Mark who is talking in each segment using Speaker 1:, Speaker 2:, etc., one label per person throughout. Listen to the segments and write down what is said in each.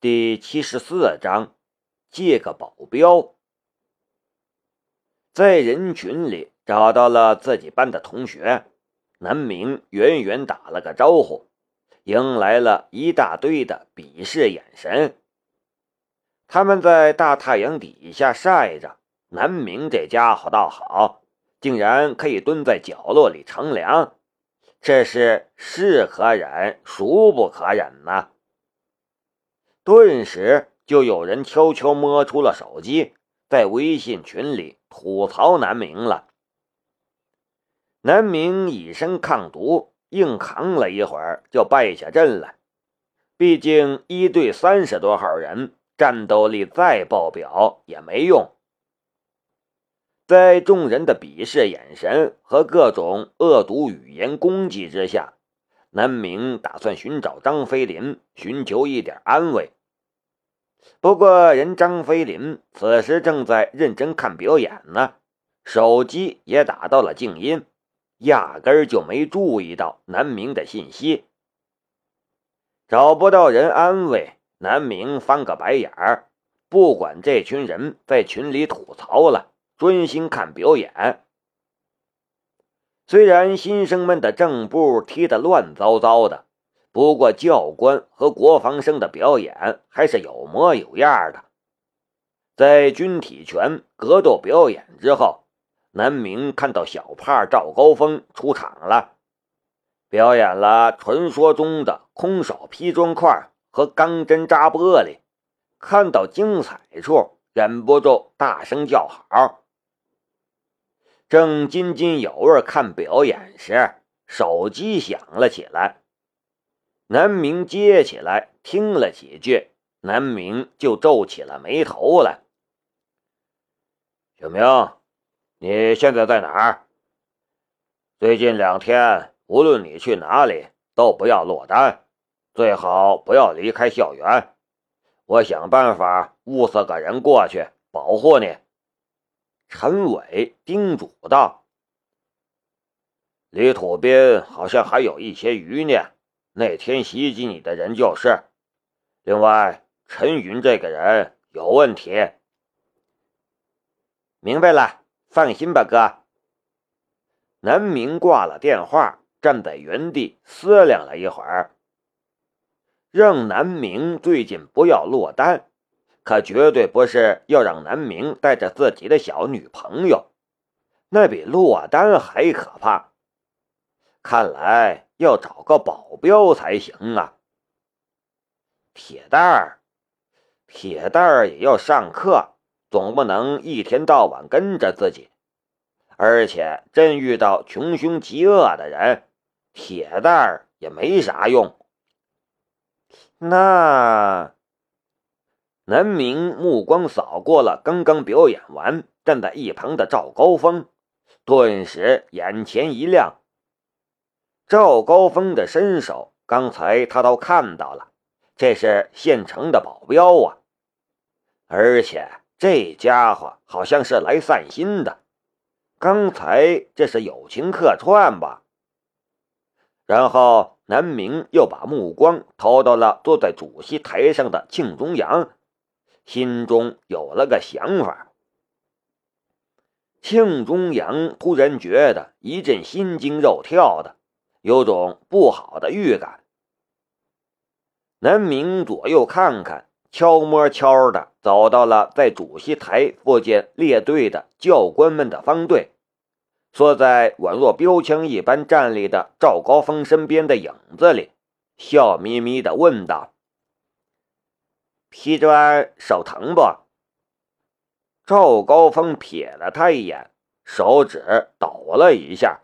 Speaker 1: 第七十四章，借个保镖。在人群里找到了自己班的同学，南明远远打了个招呼，迎来了一大堆的鄙视眼神。他们在大太阳底下晒着，南明这家伙倒好，竟然可以蹲在角落里乘凉，这是是可忍，孰不可忍呢？顿时就有人悄悄摸出了手机，在微信群里吐槽南明了。南明以身抗毒，硬扛了一会儿就败下阵来。毕竟一队三十多号人，战斗力再爆表也没用。在众人的鄙视眼神和各种恶毒语言攻击之下，南明打算寻找张飞林，寻求一点安慰。不过，人张飞林此时正在认真看表演呢，手机也打到了静音，压根儿就没注意到南明的信息。找不到人安慰，南明翻个白眼儿，不管这群人在群里吐槽了，专心看表演。虽然新生们的正步踢得乱糟糟的。不过，教官和国防生的表演还是有模有样的。在军体拳格斗表演之后，南明看到小胖赵高峰出场了，表演了传说中的空手劈砖块和钢针扎玻璃。看到精彩处，忍不住大声叫好。正津津有味看表演时，手机响了起来。南明接起来听了几句，南明就皱起了眉头来。小明，你现在在哪儿？最近两天，无论你去哪里，都不要落单，最好不要离开校园。我想办法物色个人过去保护你。”陈伟叮嘱道。李土斌好像还有一些余孽。那天袭击你的人就是。另外，陈云这个人有问题。明白了，放心吧，哥。南明挂了电话，站在原地思量了一会儿。让南明最近不要落单，可绝对不是要让南明带着自己的小女朋友，那比落单还可怕。看来。要找个保镖才行啊！铁蛋儿，铁蛋儿也要上课，总不能一天到晚跟着自己。而且真遇到穷凶极恶的人，铁蛋儿也没啥用。那南明目光扫过了刚刚表演完、站在一旁的赵高峰，顿时眼前一亮。赵高峰的身手，刚才他都看到了，这是现成的保镖啊！而且这家伙好像是来散心的，刚才这是友情客串吧？然后南明又把目光投到了坐在主席台上的庆中阳，心中有了个想法。庆中阳突然觉得一阵心惊肉跳的。有种不好的预感。南明左右看看，悄摸悄的走到了在主席台附近列队的教官们的方队，缩在宛若标枪一般站立的赵高峰身边的影子里，笑眯眯的问道：“劈砖手疼不？”赵高峰瞥了他一眼，手指抖了一下。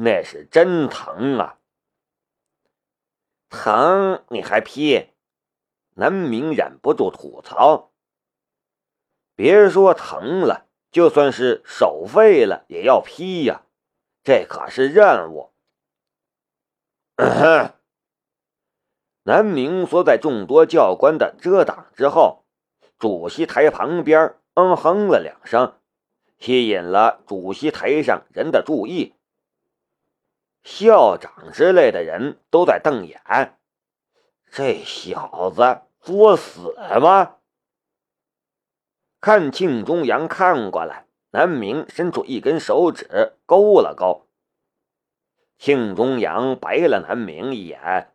Speaker 1: 那是真疼啊！疼你还劈？南明忍不住吐槽：“别说疼了，就算是手废了也要劈呀，这可是任务。”南明缩在众多教官的遮挡之后，主席台旁边嗯哼了两声，吸引了主席台上人的注意。校长之类的人都在瞪眼，这小子作死吗？看庆中阳看过来，南明伸出一根手指勾了勾。庆中阳白了南明一眼：“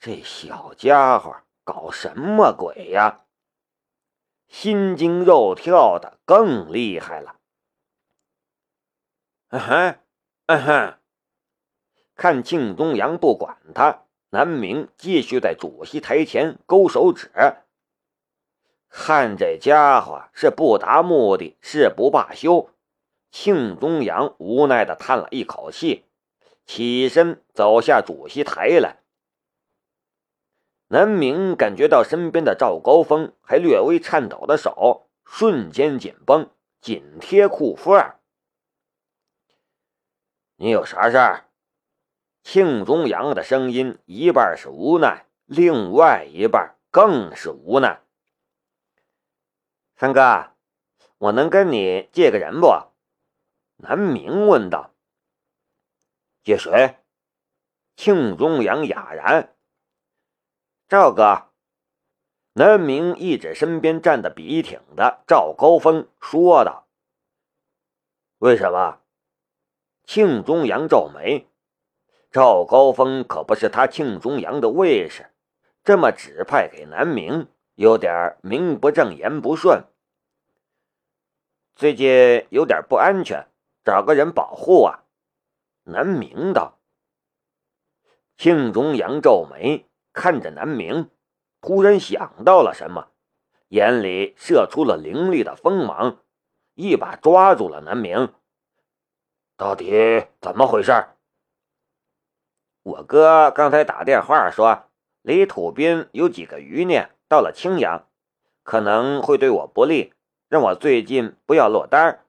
Speaker 1: 这小家伙搞什么鬼呀？”心惊肉跳的更厉害了。嗯哼，嗯哼。看庆中阳不管他，南明继续在主席台前勾手指。看这家伙是不达目的誓不罢休，庆中阳无奈的叹了一口气，起身走下主席台来。南明感觉到身边的赵高峰还略微颤抖的手瞬间紧绷，紧贴裤缝。你有啥事儿？庆中阳的声音一半是无奈，另外一半更是无奈。三哥，我能跟你借个人不？南明问道。借谁？庆中阳哑然。赵哥，南明一指身边站的笔挺的赵高峰，说道：“为什么？”庆中阳皱眉，赵高峰可不是他庆中阳的卫士，这么指派给南明，有点名不正言不顺。最近有点不安全，找个人保护啊。南明道。庆中阳皱眉。看着南明，突然想到了什么，眼里射出了凌厉的锋芒，一把抓住了南明。到底怎么回事？我哥刚才打电话说，李土斌有几个余孽到了青阳，可能会对我不利，让我最近不要落单。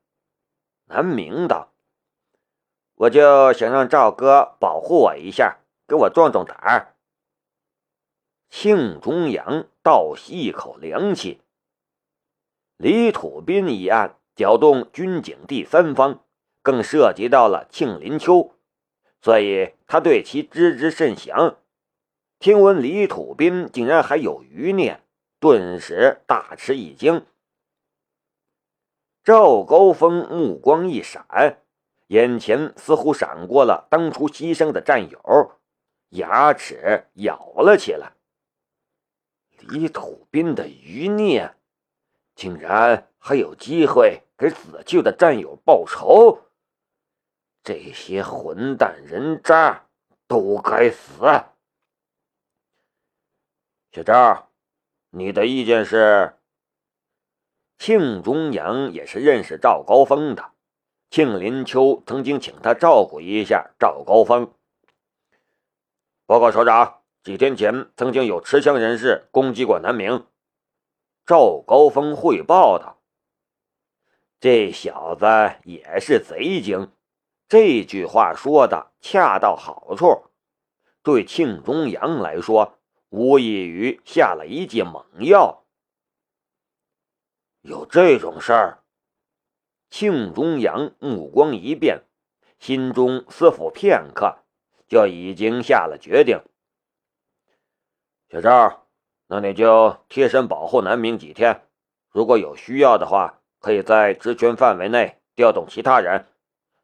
Speaker 1: 南明道：“我就想让赵哥保护我一下，给我壮壮胆儿。”庆中阳倒吸一口凉气。李土斌一案搅动军警第三方，更涉及到了庆林秋，所以他对其知之甚详。听闻李土斌竟然还有余孽，顿时大吃一惊。赵高峰目光一闪，眼前似乎闪过了当初牺牲的战友，牙齿咬了起来。李土斌的余孽，竟然还有机会给死去的战友报仇！这些混蛋人渣都该死！小赵，你的意见是？庆中阳也是认识赵高峰的，庆林秋曾经请他照顾一下赵高峰。报告首长。几天前，曾经有持枪人士攻击过南明。赵高峰汇报道：“这小子也是贼精。”这句话说的恰到好处，对庆中阳来说，无异于下了一剂猛药。有这种事儿？庆中阳目光一变，心中思忖片刻，就已经下了决定。小赵，那你就贴身保护南明几天。如果有需要的话，可以在职权范围内调动其他人，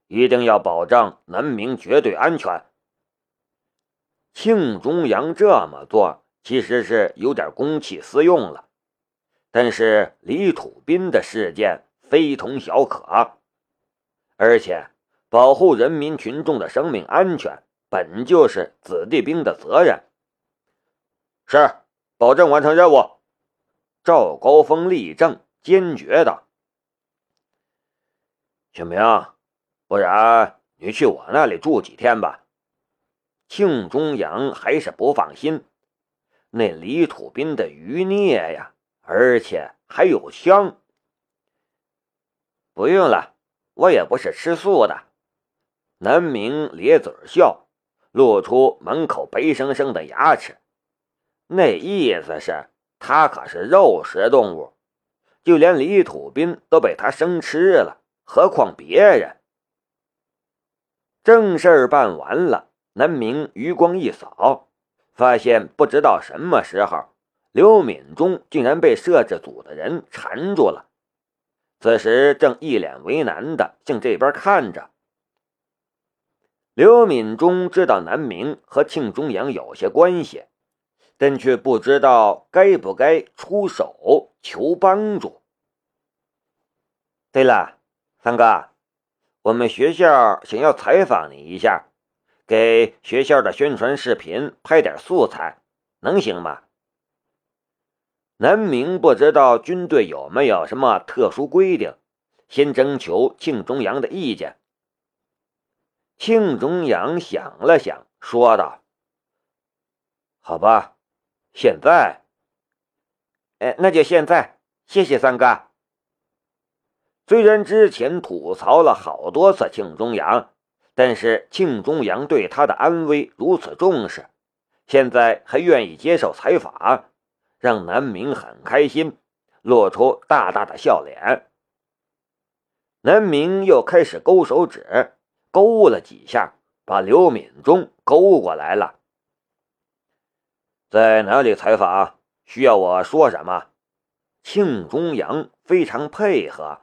Speaker 1: 一定要保障南明绝对安全。庆中阳这么做其实是有点公器私用了，但是李土斌的事件非同小可，而且保护人民群众的生命安全本就是子弟兵的责任。是，保证完成任务。赵高峰立正，坚决道：“小明，不然你去我那里住几天吧。”庆中阳还是不放心，那李土斌的余孽呀，而且还有枪。不用了，我也不是吃素的。南明咧嘴笑，露出满口白生生的牙齿。那意思是，他可是肉食动物，就连李土斌都被他生吃了，何况别人？正事儿办完了，南明余光一扫，发现不知道什么时候，刘敏忠竟然被摄制组的人缠住了，此时正一脸为难的向这边看着。刘敏忠知道南明和庆中阳有些关系，但却不知道该不该出手求帮助。对了，三哥，我们学校想要采访你一下，给学校的宣传视频拍点素材，能行吗？南明不知道军队有没有什么特殊规定，先征求庆中阳的意见。庆中阳想了想，说道：“好吧，现在，哎，那就现在。谢谢三哥。”虽然之前吐槽了好多次庆中阳，但是庆中阳对他的安危如此重视，现在还愿意接受采访。让南明很开心，露出大大的笑脸。南明又开始勾手指，勾了几下，把刘敏忠勾过来了。在哪里采访？需要我说什么？庆中阳非常配合。